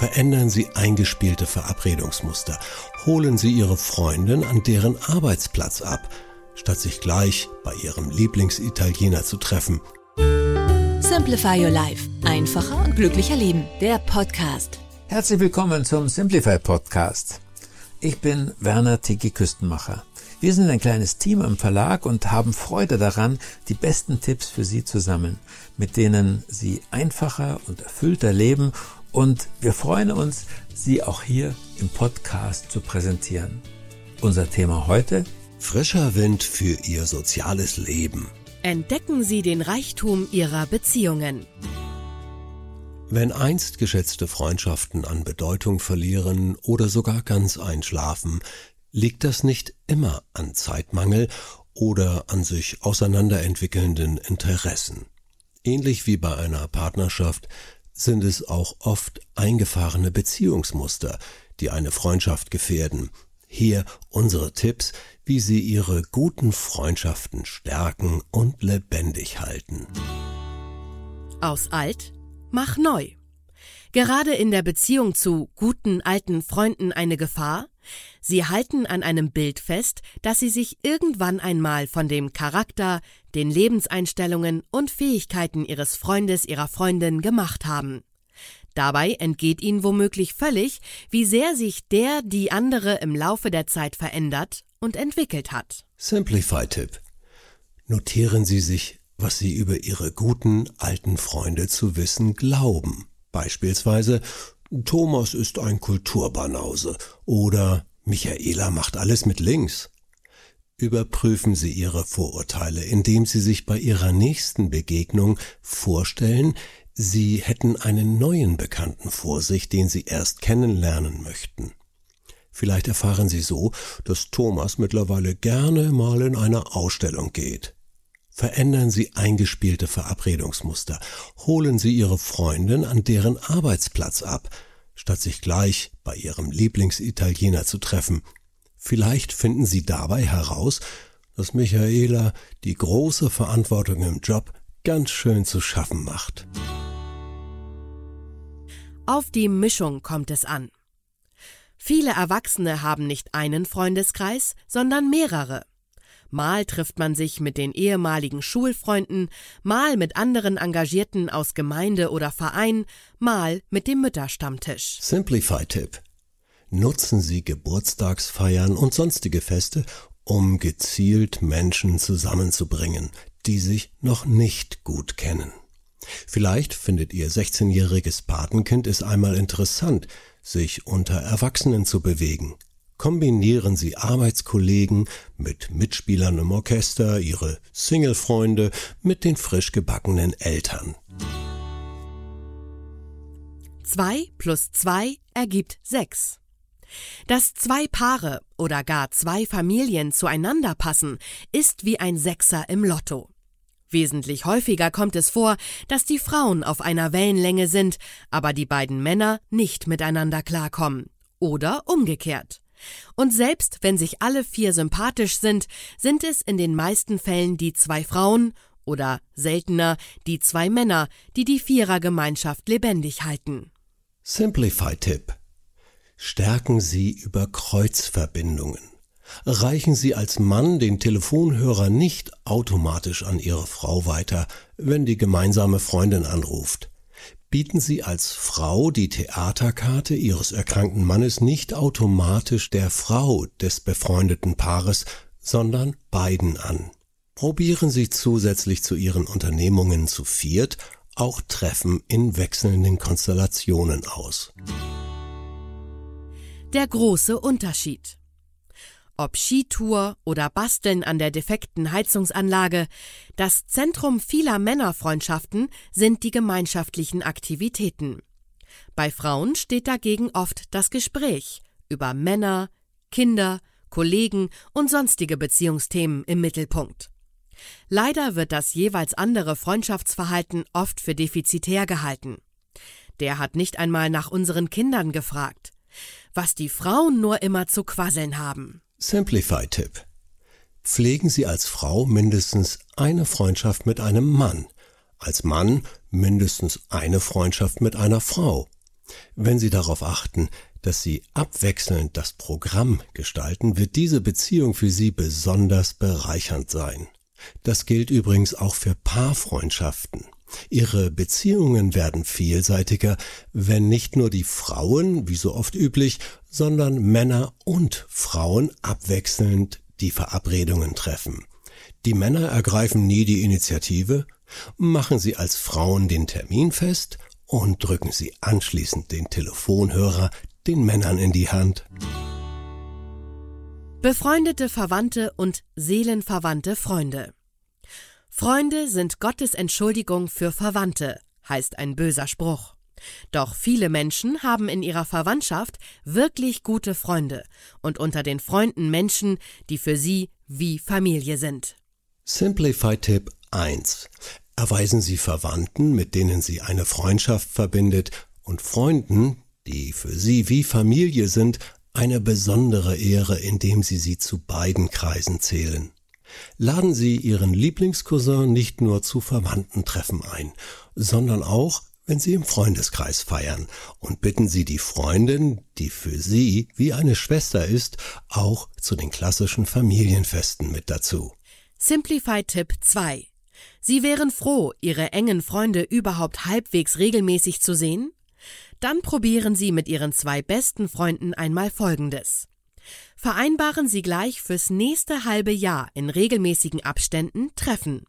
Verändern Sie eingespielte Verabredungsmuster. Holen Sie Ihre Freundin an deren Arbeitsplatz ab, statt sich gleich bei Ihrem Lieblingsitaliener zu treffen. Simplify Your Life. Einfacher und glücklicher Leben. Der Podcast. Herzlich willkommen zum Simplify Podcast. Ich bin Werner Tiki Küstenmacher. Wir sind ein kleines Team im Verlag und haben Freude daran, die besten Tipps für Sie zu sammeln, mit denen Sie einfacher und erfüllter leben und wir freuen uns, Sie auch hier im Podcast zu präsentieren. Unser Thema heute? Frischer Wind für Ihr soziales Leben. Entdecken Sie den Reichtum Ihrer Beziehungen. Wenn einst geschätzte Freundschaften an Bedeutung verlieren oder sogar ganz einschlafen, liegt das nicht immer an Zeitmangel oder an sich auseinanderentwickelnden Interessen. Ähnlich wie bei einer Partnerschaft sind es auch oft eingefahrene Beziehungsmuster, die eine Freundschaft gefährden. Hier unsere Tipps, wie Sie Ihre guten Freundschaften stärken und lebendig halten. Aus alt, mach neu. Gerade in der Beziehung zu guten alten Freunden eine Gefahr? Sie halten an einem Bild fest, das sie sich irgendwann einmal von dem Charakter, den Lebenseinstellungen und Fähigkeiten ihres Freundes, ihrer Freundin gemacht haben. Dabei entgeht ihnen womöglich völlig, wie sehr sich der, die andere im Laufe der Zeit verändert und entwickelt hat. Simplify-Tipp. Notieren Sie sich, was Sie über Ihre guten alten Freunde zu wissen glauben. Beispielsweise Thomas ist ein Kulturbanause oder Michaela macht alles mit links. Überprüfen Sie Ihre Vorurteile, indem Sie sich bei Ihrer nächsten Begegnung vorstellen, Sie hätten einen neuen Bekannten vor sich, den Sie erst kennenlernen möchten. Vielleicht erfahren Sie so, dass Thomas mittlerweile gerne mal in eine Ausstellung geht. Verändern Sie eingespielte Verabredungsmuster. Holen Sie Ihre Freundin an deren Arbeitsplatz ab, statt sich gleich bei Ihrem Lieblingsitaliener zu treffen. Vielleicht finden Sie dabei heraus, dass Michaela die große Verantwortung im Job ganz schön zu schaffen macht. Auf die Mischung kommt es an. Viele Erwachsene haben nicht einen Freundeskreis, sondern mehrere. Mal trifft man sich mit den ehemaligen Schulfreunden, mal mit anderen Engagierten aus Gemeinde oder Verein, mal mit dem Mütterstammtisch. Simplify-Tipp. Nutzen Sie Geburtstagsfeiern und sonstige Feste, um gezielt Menschen zusammenzubringen, die sich noch nicht gut kennen. Vielleicht findet Ihr 16-jähriges Patenkind es einmal interessant, sich unter Erwachsenen zu bewegen kombinieren Sie Arbeitskollegen mit Mitspielern im Orchester, Ihre Singlefreunde mit den frisch gebackenen Eltern. Zwei plus zwei ergibt sechs. Dass zwei Paare oder gar zwei Familien zueinander passen, ist wie ein Sechser im Lotto. Wesentlich häufiger kommt es vor, dass die Frauen auf einer Wellenlänge sind, aber die beiden Männer nicht miteinander klarkommen. Oder umgekehrt. Und selbst wenn sich alle vier sympathisch sind, sind es in den meisten Fällen die zwei Frauen oder seltener die zwei Männer, die die Vierergemeinschaft lebendig halten. Simplify-Tipp. Stärken Sie über Kreuzverbindungen. Reichen Sie als Mann den Telefonhörer nicht automatisch an Ihre Frau weiter, wenn die gemeinsame Freundin anruft bieten Sie als Frau die Theaterkarte Ihres erkrankten Mannes nicht automatisch der Frau des befreundeten Paares, sondern beiden an. Probieren Sie zusätzlich zu Ihren Unternehmungen zu viert auch Treffen in wechselnden Konstellationen aus. Der große Unterschied. Ob Skitour oder Basteln an der defekten Heizungsanlage, das Zentrum vieler Männerfreundschaften sind die gemeinschaftlichen Aktivitäten. Bei Frauen steht dagegen oft das Gespräch über Männer, Kinder, Kollegen und sonstige Beziehungsthemen im Mittelpunkt. Leider wird das jeweils andere Freundschaftsverhalten oft für defizitär gehalten. Der hat nicht einmal nach unseren Kindern gefragt. Was die Frauen nur immer zu quasseln haben. Simplify-Tipp. Pflegen Sie als Frau mindestens eine Freundschaft mit einem Mann, als Mann mindestens eine Freundschaft mit einer Frau. Wenn Sie darauf achten, dass Sie abwechselnd das Programm gestalten, wird diese Beziehung für Sie besonders bereichernd sein. Das gilt übrigens auch für Paarfreundschaften. Ihre Beziehungen werden vielseitiger, wenn nicht nur die Frauen, wie so oft üblich, sondern Männer und Frauen abwechselnd die Verabredungen treffen. Die Männer ergreifen nie die Initiative, machen sie als Frauen den Termin fest und drücken sie anschließend den Telefonhörer den Männern in die Hand. Befreundete Verwandte und seelenverwandte Freunde. Freunde sind Gottes Entschuldigung für Verwandte, heißt ein böser Spruch. Doch viele Menschen haben in ihrer Verwandtschaft wirklich gute Freunde und unter den Freunden Menschen, die für sie wie Familie sind. Simplify-Tipp 1. Erweisen Sie Verwandten, mit denen Sie eine Freundschaft verbindet, und Freunden, die für Sie wie Familie sind, eine besondere Ehre, indem Sie sie zu beiden Kreisen zählen. Laden Sie Ihren Lieblingscousin nicht nur zu Verwandtentreffen ein, sondern auch, wenn Sie im Freundeskreis feiern, und bitten Sie die Freundin, die für Sie wie eine Schwester ist, auch zu den klassischen Familienfesten mit dazu. Simplify Tipp 2. Sie wären froh, Ihre engen Freunde überhaupt halbwegs regelmäßig zu sehen? Dann probieren Sie mit Ihren zwei besten Freunden einmal Folgendes. Vereinbaren Sie gleich fürs nächste halbe Jahr in regelmäßigen Abständen Treffen.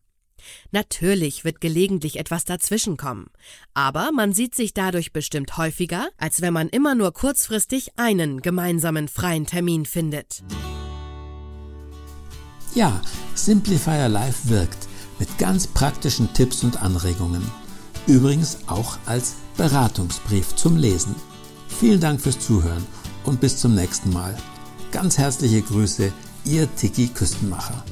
Natürlich wird gelegentlich etwas dazwischenkommen, aber man sieht sich dadurch bestimmt häufiger, als wenn man immer nur kurzfristig einen gemeinsamen freien Termin findet. Ja, Simplifier Live wirkt mit ganz praktischen Tipps und Anregungen. Übrigens auch als Beratungsbrief zum Lesen. Vielen Dank fürs Zuhören und bis zum nächsten Mal. Ganz herzliche Grüße, Ihr Tiki Küstenmacher.